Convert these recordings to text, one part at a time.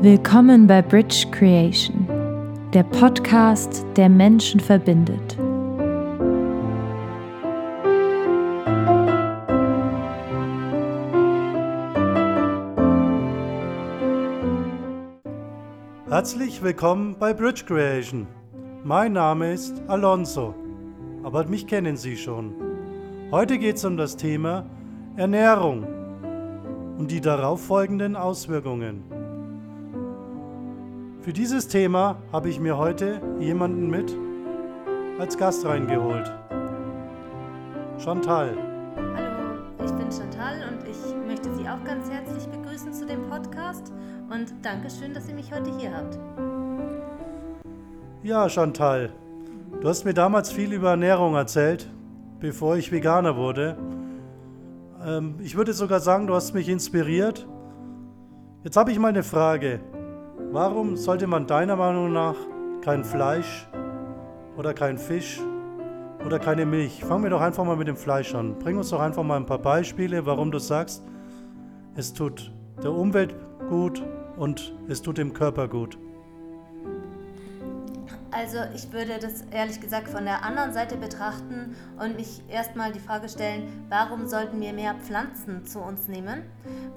Willkommen bei Bridge Creation, der Podcast, der Menschen verbindet. Herzlich willkommen bei Bridge Creation. Mein Name ist Alonso, aber mich kennen Sie schon. Heute geht es um das Thema Ernährung und die darauf folgenden Auswirkungen. Für dieses Thema habe ich mir heute jemanden mit als Gast reingeholt. Chantal. Hallo, ich bin Chantal und ich möchte Sie auch ganz herzlich begrüßen zu dem Podcast und danke schön, dass ihr mich heute hier habt. Ja, Chantal, du hast mir damals viel über Ernährung erzählt, bevor ich Veganer wurde. Ähm, ich würde sogar sagen, du hast mich inspiriert. Jetzt habe ich mal eine Frage. Warum sollte man deiner Meinung nach kein Fleisch oder kein Fisch oder keine Milch? Fangen wir doch einfach mal mit dem Fleisch an. Bring uns doch einfach mal ein paar Beispiele, warum du sagst, es tut der Umwelt gut und es tut dem Körper gut. Also ich würde das ehrlich gesagt von der anderen Seite betrachten und mich erstmal die Frage stellen, warum sollten wir mehr Pflanzen zu uns nehmen?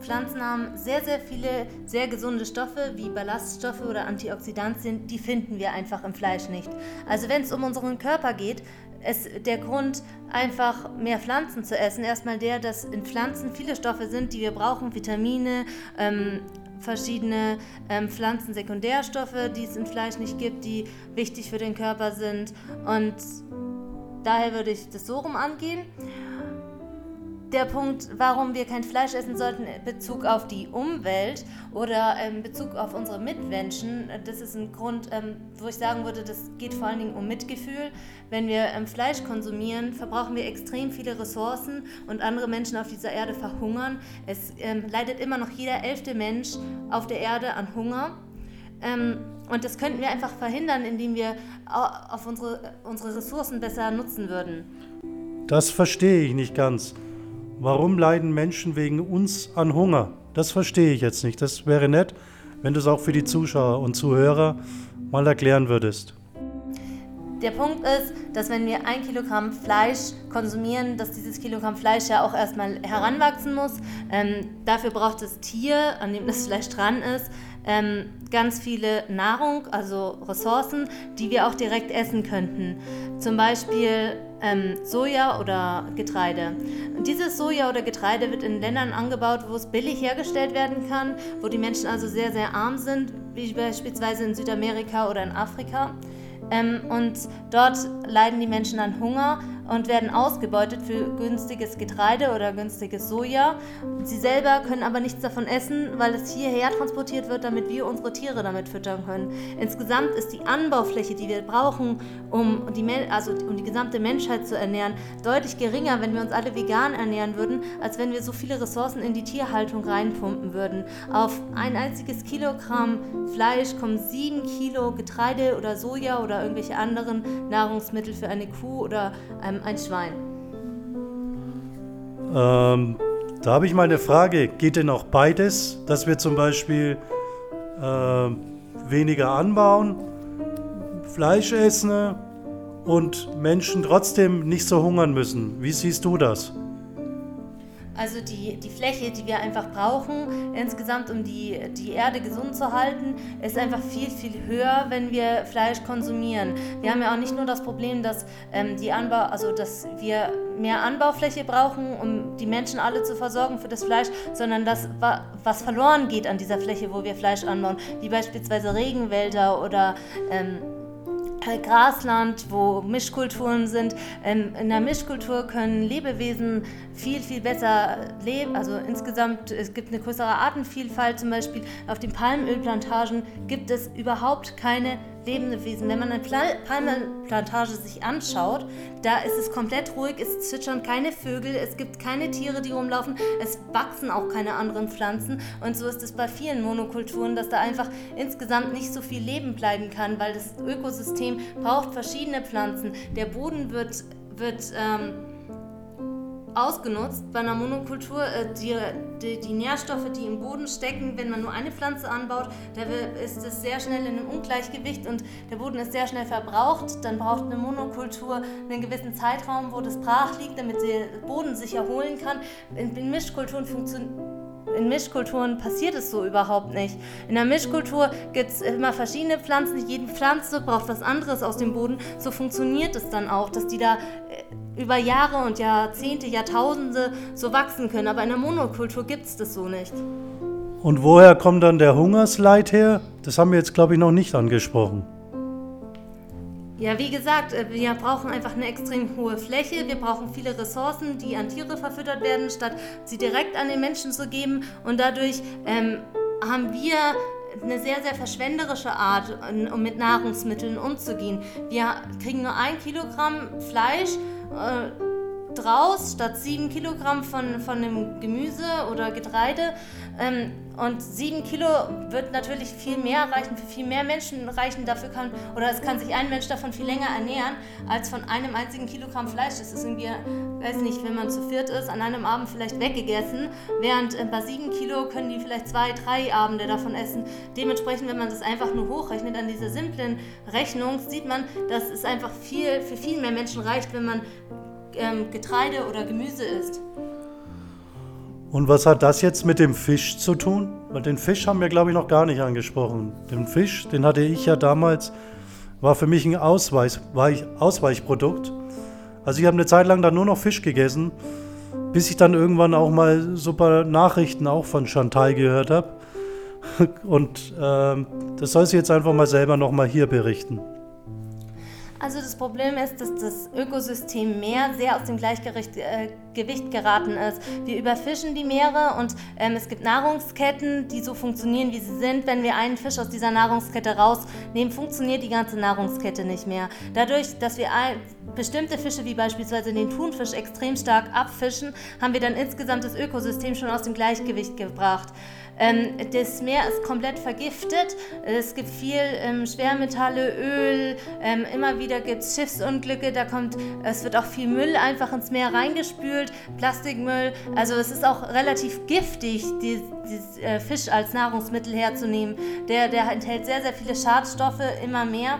Pflanzen haben sehr, sehr viele sehr gesunde Stoffe wie Ballaststoffe oder Antioxidantien, die finden wir einfach im Fleisch nicht. Also wenn es um unseren Körper geht, ist der Grund, einfach mehr Pflanzen zu essen, erstmal der, dass in Pflanzen viele Stoffe sind, die wir brauchen, Vitamine, ähm, verschiedene ähm, Pflanzensekundärstoffe, die es in Fleisch nicht gibt, die wichtig für den Körper sind. Und daher würde ich das so rum angehen der Punkt, warum wir kein Fleisch essen sollten in Bezug auf die Umwelt oder in Bezug auf unsere Mitmenschen, das ist ein Grund, ähm, wo ich sagen würde, das geht vor allen Dingen um Mitgefühl. Wenn wir ähm, Fleisch konsumieren, verbrauchen wir extrem viele Ressourcen und andere Menschen auf dieser Erde verhungern. Es ähm, leidet immer noch jeder elfte Mensch auf der Erde an Hunger. und das könnten wir einfach verhindern, indem wir auf unsere, unsere Ressourcen besser nutzen würden. Das verstehe ich nicht ganz. Warum leiden Menschen wegen uns an Hunger? Das verstehe ich jetzt nicht. Das wäre nett, wenn du es auch für die Zuschauer und Zuhörer mal erklären würdest. Der Punkt ist, dass wenn wir ein Kilogramm Fleisch konsumieren, dass dieses Kilogramm Fleisch ja auch erstmal heranwachsen muss. Ähm, dafür braucht das Tier, an dem das Fleisch dran ist, ähm, ganz viele Nahrung, also Ressourcen, die wir auch direkt essen könnten. Zum Beispiel ähm, Soja oder Getreide. Und dieses Soja oder Getreide wird in Ländern angebaut, wo es billig hergestellt werden kann, wo die Menschen also sehr, sehr arm sind, wie beispielsweise in Südamerika oder in Afrika. Ähm, und dort leiden die Menschen an Hunger und werden ausgebeutet für günstiges Getreide oder günstiges Soja. Sie selber können aber nichts davon essen, weil es hierher transportiert wird, damit wir unsere Tiere damit füttern können. Insgesamt ist die Anbaufläche, die wir brauchen, um die, also um die gesamte Menschheit zu ernähren, deutlich geringer, wenn wir uns alle vegan ernähren würden, als wenn wir so viele Ressourcen in die Tierhaltung reinpumpen würden. Auf ein einziges Kilogramm Fleisch kommen sieben Kilo Getreide oder Soja oder irgendwelche anderen Nahrungsmittel für eine Kuh oder ein ein Schwein? Ähm, da habe ich mal eine Frage. Geht denn auch beides, dass wir zum Beispiel äh, weniger anbauen, Fleisch essen und Menschen trotzdem nicht so hungern müssen? Wie siehst du das? Also die, die Fläche, die wir einfach brauchen, insgesamt um die, die Erde gesund zu halten, ist einfach viel, viel höher, wenn wir Fleisch konsumieren. Wir haben ja auch nicht nur das Problem, dass, ähm, die Anbau, also dass wir mehr Anbaufläche brauchen, um die Menschen alle zu versorgen für das Fleisch, sondern dass was verloren geht an dieser Fläche, wo wir Fleisch anbauen, wie beispielsweise Regenwälder oder ähm, Grasland, wo Mischkulturen sind. Ähm, in der Mischkultur können Lebewesen viel, viel besser leben. Also insgesamt, es gibt eine größere Artenvielfalt. Zum Beispiel auf den Palmölplantagen gibt es überhaupt keine lebende Wesen. Wenn man eine Palmenplantage sich anschaut, da ist es komplett ruhig, es zwitschern keine Vögel, es gibt keine Tiere, die rumlaufen, es wachsen auch keine anderen Pflanzen. Und so ist es bei vielen Monokulturen, dass da einfach insgesamt nicht so viel Leben bleiben kann, weil das Ökosystem braucht verschiedene Pflanzen. Der Boden wird, wird ähm, ausgenutzt. Bei einer Monokultur, äh, die, die, die, Nährstoffe, die im Boden stecken, wenn man nur eine Pflanze anbaut, da ist es sehr schnell in einem Ungleichgewicht und der Boden ist sehr schnell verbraucht. Dann braucht eine Monokultur einen gewissen Zeitraum, wo das brach liegt, damit der Boden sich erholen kann. In, in Mischkulturen funktioniert in Mischkulturen passiert es so überhaupt nicht. In der Mischkultur gibt es immer verschiedene Pflanzen. Jede Pflanze braucht was anderes aus dem Boden. So funktioniert es dann auch, dass die da äh, über Jahre und Jahrzehnte, Jahrtausende so wachsen können. Aber in der Monokultur gibt es das so nicht. Und woher kommt dann der Hungersleid her? Das haben wir jetzt, glaube ich, noch nicht angesprochen. Ja, wie gesagt, äh, wir brauchen einfach eine extrem hohe Fläche. Wir brauchen viele Ressourcen, die an Tiere verfüttert werden, statt sie direkt an den Menschen zu geben. Und dadurch ähm, haben wir eine sehr, sehr verschwenderische Art, um mit Nahrungsmitteln umzugehen. Wir kriegen nur ein Kilogramm Fleisch. Äh, draus statt 7 Kilogramm von, von dem Gemüse oder Getreide. Ähm, und 7 Kilo wird natürlich viel mehr reichen, für viel mehr Menschen reichen. Dafür kann, oder es kann sich ein Mensch davon viel länger ernähren, als von einem einzigen Kilogramm Fleisch. Das ist irgendwie, weiß nicht, wenn man zu viert ist, an einem Abend vielleicht weggegessen. Während äh, bei 7 Kilo können die vielleicht zwei, drei Abende davon essen. Dementsprechend, wenn man das einfach nur hochrechnet an dieser simplen Rechnung, sieht man, dass es einfach viel, für viel mehr Menschen reicht, wenn man ähm, Getreide oder Gemüse isst. Und was hat das jetzt mit dem Fisch zu tun? Weil den Fisch haben wir, glaube ich, noch gar nicht angesprochen. Den Fisch, den hatte ich ja damals, war für mich ein Ausweich, Ausweichprodukt. Also ich habe eine Zeit lang dann nur noch Fisch gegessen, bis ich dann irgendwann auch mal super Nachrichten auch von Chantal gehört habe. Und äh, das soll sie jetzt einfach mal selber nochmal hier berichten. Also das Problem ist, dass das Ökosystem Meer sehr aus dem Gleichgewicht äh, geraten ist. Wir überfischen die Meere und ähm, es gibt Nahrungsketten, die so funktionieren, wie sie sind. Wenn wir einen Fisch aus dieser Nahrungskette rausnehmen, funktioniert die ganze Nahrungskette nicht mehr. Dadurch, dass wir ein, bestimmte Fische, wie beispielsweise den Thunfisch, extrem stark abfischen, haben wir dann insgesamt das Ökosystem schon aus dem Gleichgewicht gebracht. Ähm, das Meer ist komplett vergiftet. Es gibt viel ähm, Schwermetalle, Öl. Ähm, immer wieder gibt es Schiffsunglücke. Da kommt, es wird auch viel Müll einfach ins Meer reingespült, Plastikmüll. Also es ist auch relativ giftig, die, die äh, Fisch als Nahrungsmittel herzunehmen. Der, der enthält sehr, sehr viele Schadstoffe, immer mehr.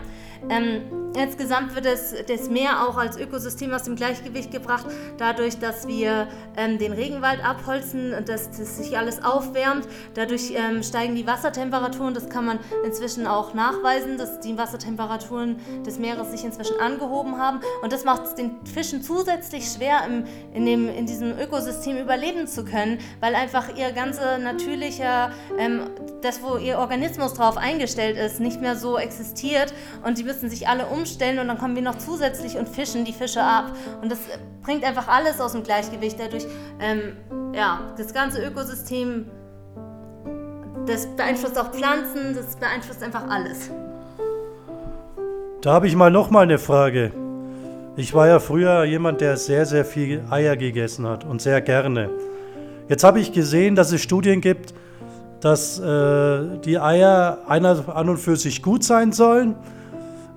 Ähm, insgesamt wird es, das Meer auch als Ökosystem aus dem Gleichgewicht gebracht, dadurch, dass wir ähm, den Regenwald abholzen und dass, dass sich alles aufwärmt. Dadurch ähm, steigen die Wassertemperaturen. Das kann man inzwischen auch nachweisen, dass die Wassertemperaturen des Meeres sich inzwischen angehoben haben. Und das macht es den Fischen zusätzlich schwer, im, in, dem, in diesem Ökosystem überleben zu können, weil einfach ihr ganzer natürlicher, ähm, das, wo ihr Organismus drauf eingestellt ist, nicht mehr so existiert. Und die müssen sich alle umstellen und dann kommen wir noch zusätzlich und fischen die Fische ab. Und das bringt einfach alles aus dem Gleichgewicht. Dadurch, ähm, ja, das ganze Ökosystem, das beeinflusst auch Pflanzen, das beeinflusst einfach alles. Da habe ich mal noch mal eine Frage. Ich war ja früher jemand, der sehr, sehr viel Eier gegessen hat und sehr gerne. Jetzt habe ich gesehen, dass es Studien gibt, dass äh, die Eier einer an und für sich gut sein sollen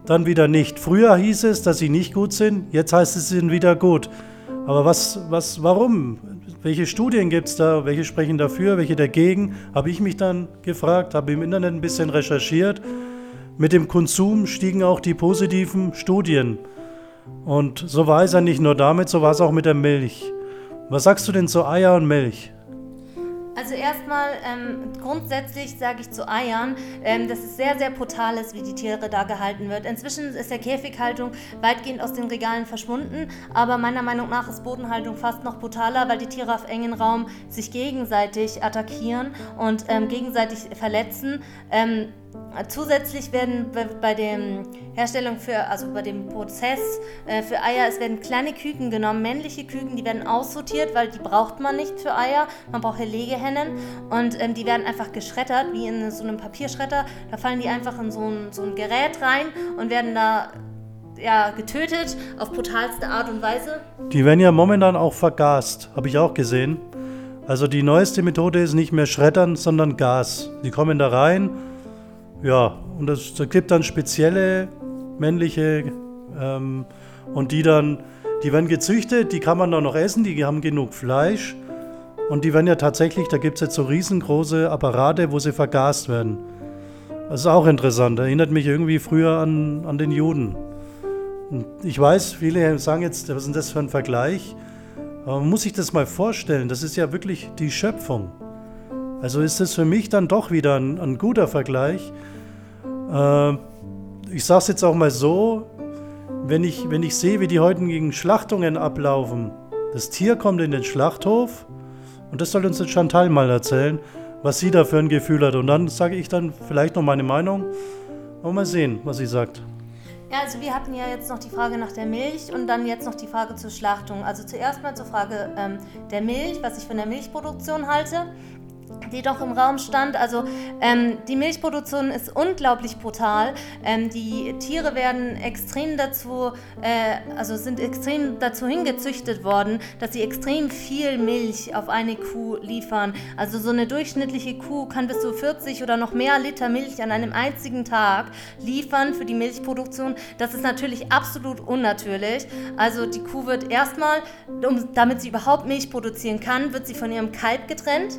dann wieder nicht. Früher hieß es, dass sie nicht gut sind, jetzt heißt es, sie sind wieder gut. Aber was, was, warum? Welche Studien gibt es da? Welche sprechen dafür, welche dagegen? Habe ich mich dann gefragt, habe im Internet ein bisschen recherchiert. Mit dem Konsum stiegen auch die positiven Studien. Und so war es ja nicht nur damit, so war es auch mit der Milch. Was sagst du denn zu Eier und Milch? Also erstmal ähm, grundsätzlich sage ich zu Eiern, ähm, dass es sehr, sehr brutal ist, wie die Tiere da gehalten wird. Inzwischen ist der Käfighaltung weitgehend aus den Regalen verschwunden, aber meiner Meinung nach ist Bodenhaltung fast noch brutaler, weil die Tiere auf engen Raum sich gegenseitig attackieren und ähm, gegenseitig verletzen. Ähm, Zusätzlich werden bei der Herstellung für, also bei dem Prozess äh, für Eier, es werden kleine Küken genommen, männliche Küken, die werden aussortiert, weil die braucht man nicht für Eier. Man braucht hier Legehennen und ähm, die werden einfach geschreddert, wie in so einem Papierschredder. Da fallen die einfach in so ein, so ein Gerät rein und werden da ja, getötet auf brutalste Art und Weise. Die werden ja momentan auch vergast, habe ich auch gesehen. Also die neueste Methode ist nicht mehr Schreddern, sondern Gas. Die kommen da rein ja, und es gibt dann spezielle männliche ähm, und die dann Die werden gezüchtet, die kann man dann noch essen, die haben genug Fleisch. Und die werden ja tatsächlich, da gibt es jetzt so riesengroße Apparate, wo sie vergast werden. Das ist auch interessant, erinnert mich irgendwie früher an, an den Juden. Und ich weiß, viele sagen jetzt, was ist denn das für ein Vergleich? Aber man muss sich das mal vorstellen, das ist ja wirklich die Schöpfung. Also ist das für mich dann doch wieder ein, ein guter Vergleich. Äh, ich sage es jetzt auch mal so, wenn ich, wenn ich sehe, wie die heutigen Schlachtungen ablaufen, das Tier kommt in den Schlachthof und das soll uns jetzt Chantal mal erzählen, was sie da für ein Gefühl hat. Und dann sage ich dann vielleicht noch meine Meinung und mal sehen, was sie sagt. Ja, also wir hatten ja jetzt noch die Frage nach der Milch und dann jetzt noch die Frage zur Schlachtung. Also zuerst mal zur Frage ähm, der Milch, was ich von der Milchproduktion halte die doch im Raum stand. Also ähm, die Milchproduktion ist unglaublich brutal. Ähm, die Tiere werden extrem dazu, äh, also sind extrem dazu hingezüchtet worden, dass sie extrem viel Milch auf eine Kuh liefern. Also so eine durchschnittliche Kuh kann bis zu 40 oder noch mehr Liter Milch an einem einzigen Tag liefern für die Milchproduktion. Das ist natürlich absolut unnatürlich. Also die Kuh wird erstmal, um, damit sie überhaupt Milch produzieren kann, wird sie von ihrem Kalb getrennt.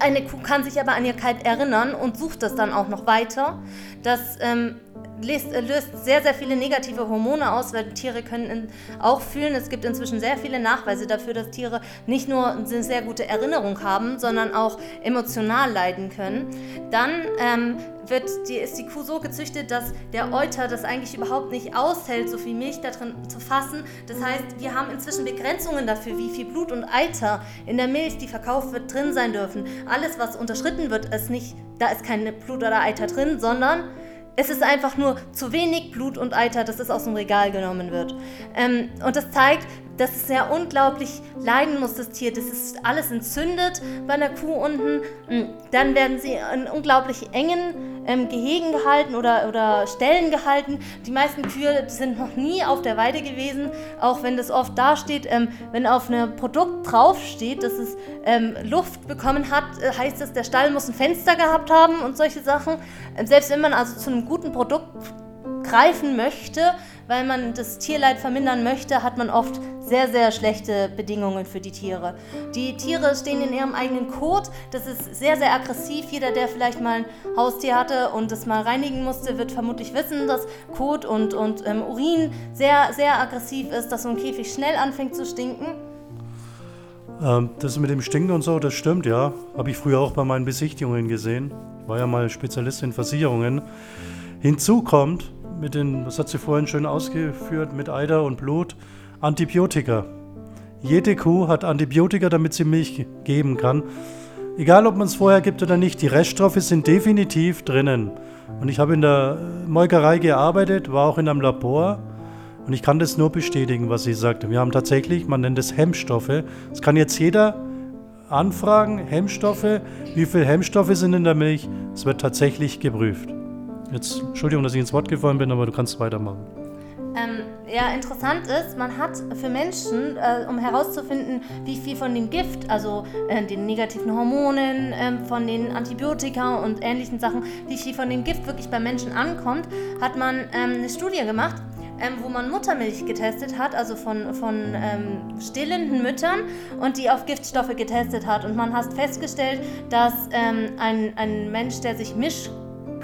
Eine Kuh kann sich aber an ihr Kalb erinnern und sucht das dann auch noch weiter. Das ähm, löst, äh, löst, sehr, sehr viele negative Hormone aus, weil Tiere können in, auch fühlen. Es gibt inzwischen sehr viele Nachweise dafür, dass Tiere nicht nur eine sehr gute Erinnerung haben, sondern auch emotional leiden können. Dann ähm, wird die, ist die Kuh so gezüchtet, dass der Euter das eigentlich überhaupt nicht aushält, so viel Milch da drin zu fassen. Das heißt, wir haben inzwischen Begrenzungen dafür, wie viel Blut und Eiter in der Milch, die verkauft wird, drin sein dürfen. Alles, was unterschritten wird, ist nicht, da ist kein Blut oder Eiter drin, sondern es ist einfach nur zu wenig Blut und Eiter, dass es aus dem Regal genommen wird. Ähm, und das zeigt, dass es ja unglaublich leiden muss, das Tier. Das ist alles entzündet bei einer Kuh unten. Hm, dann werden sie in unglaublich engen ähm, Gehegen gehalten oder, oder Stellen gehalten. Die meisten Kühe sind noch nie auf der Weide gewesen, auch wenn das oft dasteht, ähm, wenn auf einem Produkt draufsteht, dass es ähm, Luft bekommen hat, äh, heißt es, der Stall muss ein Fenster gehabt haben und solche Sachen. Ähm, selbst wenn man also zu einem guten Produkt greifen möchte, weil man das Tierleid vermindern möchte, hat man oft sehr, sehr schlechte Bedingungen für die Tiere. Die Tiere stehen in ihrem eigenen Kot. Das ist sehr, sehr aggressiv. Jeder, der vielleicht mal ein Haustier hatte und das mal reinigen musste, wird vermutlich wissen, dass Kot und, und ähm, Urin sehr, sehr aggressiv ist, dass so ein Käfig schnell anfängt zu stinken. Ähm, das mit dem Stinken und so, das stimmt, ja. Habe ich früher auch bei meinen Besichtigungen gesehen. War ja mal Spezialist in Versicherungen. Hinzu kommt, mit den, was hat sie vorhin schön ausgeführt, mit Eider und Blut, Antibiotika. Jede Kuh hat Antibiotika, damit sie Milch geben kann. Egal, ob man es vorher gibt oder nicht, die Reststoffe sind definitiv drinnen. Und ich habe in der Molkerei gearbeitet, war auch in einem Labor und ich kann das nur bestätigen, was sie sagte. Wir haben tatsächlich, man nennt es Hemmstoffe. Das kann jetzt jeder anfragen, Hemmstoffe. Wie viele Hemmstoffe sind in der Milch? Es wird tatsächlich geprüft. Jetzt, Entschuldigung, dass ich ins Wort gefallen bin, aber du kannst weitermachen. Ähm, ja, interessant ist, man hat für Menschen, äh, um herauszufinden, wie viel von dem Gift, also äh, den negativen Hormonen, äh, von den Antibiotika und ähnlichen Sachen, wie viel von dem Gift wirklich bei Menschen ankommt, hat man ähm, eine Studie gemacht. Ähm, wo man Muttermilch getestet hat, also von, von ähm, stillenden Müttern und die auf Giftstoffe getestet hat. Und man hat festgestellt, dass ähm, ein, ein Mensch, der sich misch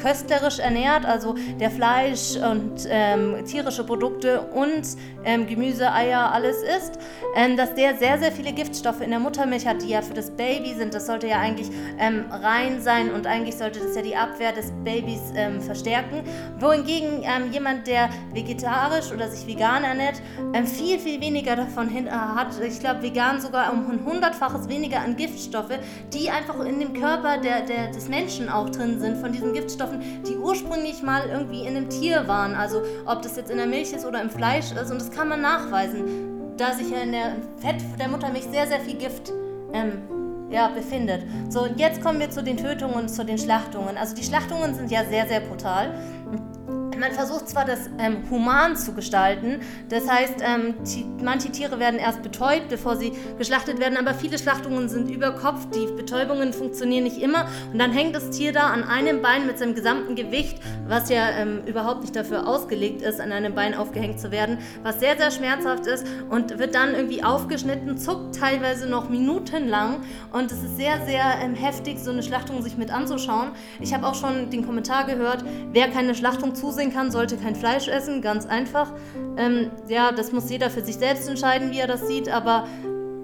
köstlerisch ernährt, also der Fleisch und ähm, tierische Produkte und ähm, Gemüse, Eier, alles isst, ähm, dass der sehr, sehr viele Giftstoffe in der Muttermilch hat, die ja für das Baby sind. Das sollte ja eigentlich ähm, rein sein und eigentlich sollte das ja die Abwehr des Babys ähm, verstärken. Wohingegen ähm, jemand, der vegetarisch oder sich vegan ernährt, viel, viel weniger davon hin, äh, hat. Ich glaube, vegan sogar um ein hundertfaches weniger an Giftstoffe, die einfach in dem Körper der, der, des Menschen auch drin sind, von diesen Giftstoffen Nährstoffen, die ursprünglich mal irgendwie in einem Tier waren. Also ob das jetzt in der Milch ist oder im Fleisch ist. Und das kann man nachweisen, da sich ja in der Fett der Muttermilch sehr, sehr viel Gift ähm, ja, befindet. So, und jetzt kommen wir zu den Tötungen und zu den Schlachtungen. Also die Schlachtungen sind ja sehr, sehr brutal. Man versucht zwar das ähm, human zu gestalten, das heißt, ähm, manche Tiere werden erst betäubt, bevor sie geschlachtet werden, aber viele Schlachtungen sind über Kopf, die Betäubungen funktionieren nicht immer und dann hängt das Tier da an einem Bein mit seinem gesamten Gewicht, was ja ähm, überhaupt nicht dafür ausgelegt ist, an einem Bein aufgehängt zu werden, was sehr, sehr schmerzhaft ist und wird dann irgendwie aufgeschnitten, zuckt teilweise noch minutenlang und es ist sehr, sehr ähm, heftig, so eine Schlachtung sich mit anzuschauen. Ich habe auch schon den Kommentar gehört, wer keine Schlachtung zusehen kann, sollte kein Fleisch essen, ganz einfach. Ähm, ja, das muss jeder für sich selbst entscheiden, wie er das sieht, aber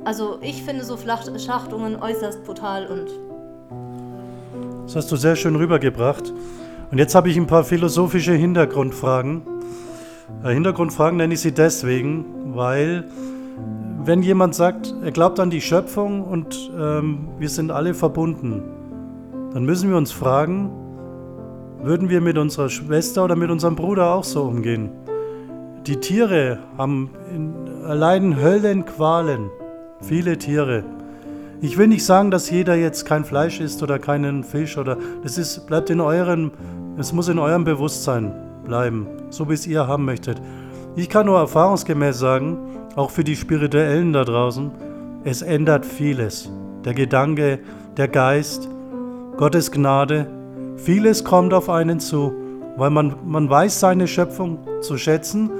also ich finde so Schlachtungen äußerst brutal und. Das hast du sehr schön rübergebracht. Und jetzt habe ich ein paar philosophische Hintergrundfragen. Äh, Hintergrundfragen nenne ich sie deswegen, weil wenn jemand sagt, er glaubt an die Schöpfung und ähm, wir sind alle verbunden, dann müssen wir uns fragen, würden wir mit unserer Schwester oder mit unserem Bruder auch so umgehen? Die Tiere haben in, erleiden Höllenqualen, viele Tiere. Ich will nicht sagen, dass jeder jetzt kein Fleisch isst oder keinen Fisch oder das ist bleibt in eurem, es muss in eurem Bewusstsein bleiben, so wie es ihr haben möchtet. Ich kann nur erfahrungsgemäß sagen, auch für die Spirituellen da draußen, es ändert vieles. Der Gedanke, der Geist, Gottes Gnade, vieles kommt auf einen zu, weil man, man weiß seine Schöpfung zu schätzen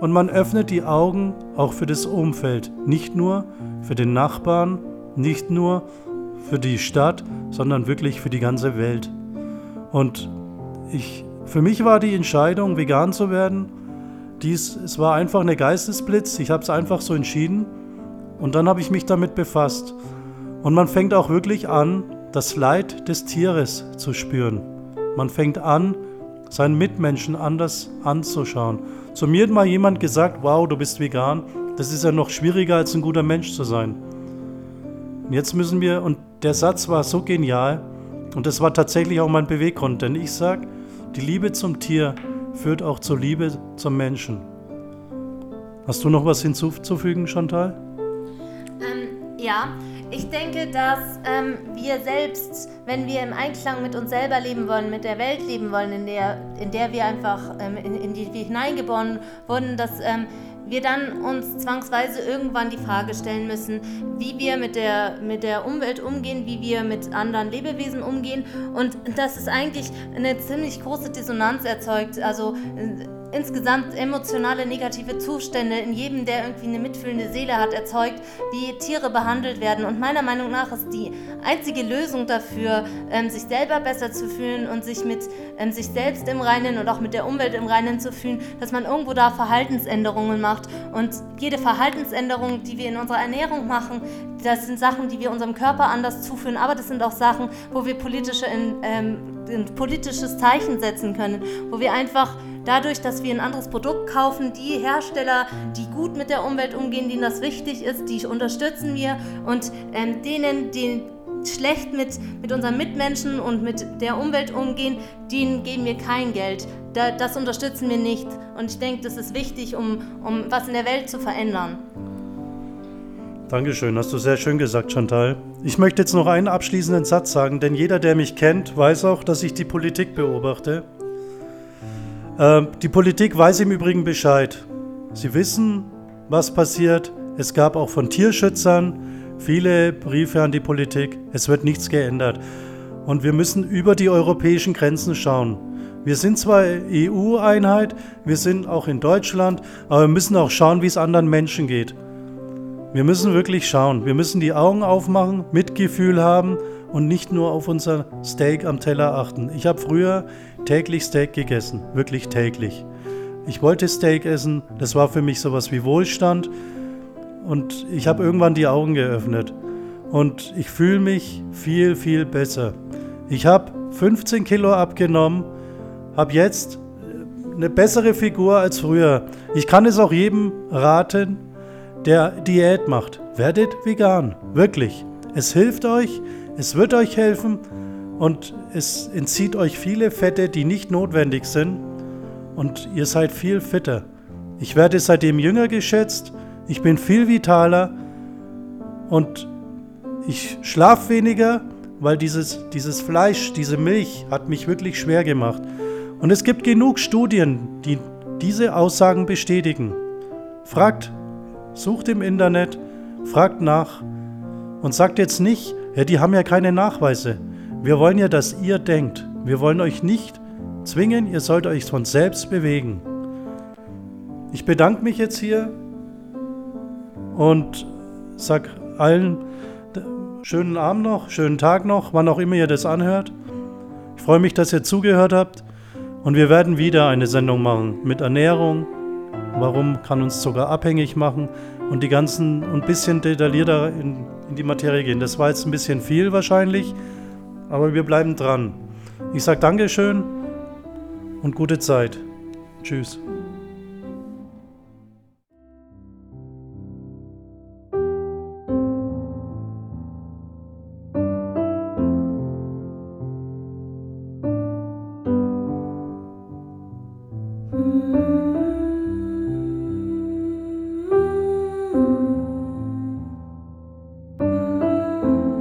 und man öffnet die Augen auch für das Umfeld, nicht nur für den Nachbarn, nicht nur für die Stadt, sondern wirklich für die ganze Welt. Und ich, für mich war die Entscheidung, vegan zu werden, dies, es war einfach eine Geistesblitz. Ich habe es einfach so entschieden und dann habe ich mich damit befasst. Und man fängt auch wirklich an, das Leid des Tieres zu spüren. Man fängt an, seinen Mitmenschen anders anzuschauen. Zu mir hat mal jemand gesagt, wow, du bist vegan. Das ist ja noch schwieriger, als ein guter Mensch zu sein. Und jetzt müssen wir, und der Satz war so genial, und das war tatsächlich auch mein Beweggrund, denn ich sage, die Liebe zum Tier führt auch zur Liebe zum Menschen. Hast du noch was hinzuzufügen, Chantal? Ähm, ja, ich denke, dass ähm, wir selbst, wenn wir im Einklang mit uns selber leben wollen, mit der Welt leben wollen, in der, in der wir einfach, ähm, in, in, die wir hineingeboren wurden, dass ähm, wir dann uns zwangsweise irgendwann die Frage stellen müssen, wie wir mit der, mit der Umwelt umgehen, wie wir mit anderen Lebewesen umgehen. Und das ist eigentlich eine ziemlich große Dissonanz erzeugt. Also äh, insgesamt emotionale negative Zustände in jedem, der irgendwie eine mitfühlende Seele hat, erzeugt, wie Tiere behandelt werden. Und meiner Meinung nach ist die einzige Lösung dafür, ähm, sich selber besser zu fühlen und sich mit ähm, sich selbst im Reinen und auch mit der Umwelt im Reinen zu fühlen, dass man irgendwo da Verhaltensänderungen macht. Und jede Verhaltensänderung, die wir in unserer Ernährung machen, das sind Sachen, die wir unserem Körper anders zuführen, aber das sind auch Sachen, wo wir politische, ähm, ein politisches Zeichen setzen können, wo wir einfach dadurch, dass wir ein anderes Produkt kaufen, die Hersteller, die gut mit der Umwelt umgehen, denen das wichtig ist, die unterstützen wir und ähm, denen, die schlecht mit, mit unseren Mitmenschen und mit der Umwelt umgehen, denen geben wir kein Geld. Da, das unterstützen wir nicht. Und ich denke, das ist wichtig, um, um was in der Welt zu verändern. Dankeschön, hast du sehr schön gesagt, Chantal. Ich möchte jetzt noch einen abschließenden Satz sagen, denn jeder, der mich kennt, weiß auch, dass ich die Politik beobachte. Äh, die Politik weiß im Übrigen Bescheid. Sie wissen, was passiert. Es gab auch von Tierschützern viele Briefe an die Politik. Es wird nichts geändert. Und wir müssen über die europäischen Grenzen schauen. Wir sind zwar EU-Einheit, wir sind auch in Deutschland, aber wir müssen auch schauen, wie es anderen Menschen geht. Wir müssen wirklich schauen. Wir müssen die Augen aufmachen, Mitgefühl haben und nicht nur auf unser Steak am Teller achten. Ich habe früher täglich Steak gegessen, wirklich täglich. Ich wollte Steak essen, das war für mich sowas wie Wohlstand und ich habe irgendwann die Augen geöffnet und ich fühle mich viel, viel besser. Ich habe 15 Kilo abgenommen, habe jetzt eine bessere Figur als früher. Ich kann es auch jedem raten, der Diät macht. Werdet vegan, wirklich. Es hilft euch, es wird euch helfen und es entzieht euch viele Fette, die nicht notwendig sind und ihr seid viel fitter. Ich werde seitdem jünger geschätzt, ich bin viel vitaler und ich schlafe weniger, weil dieses, dieses Fleisch, diese Milch hat mich wirklich schwer gemacht. Und es gibt genug Studien, die diese Aussagen bestätigen. Fragt, sucht im Internet, fragt nach und sagt jetzt nicht, ja, die haben ja keine Nachweise. Wir wollen ja, dass ihr denkt. Wir wollen euch nicht zwingen, ihr sollt euch von selbst bewegen. Ich bedanke mich jetzt hier und sag allen schönen Abend noch, schönen Tag noch, wann auch immer ihr das anhört. Ich freue mich, dass ihr zugehört habt und wir werden wieder eine Sendung machen mit Ernährung. Warum kann uns sogar abhängig machen und die ganzen und ein bisschen detaillierter in, in die Materie gehen. Das war jetzt ein bisschen viel wahrscheinlich, aber wir bleiben dran. Ich sage Dankeschön und gute Zeit. Tschüss.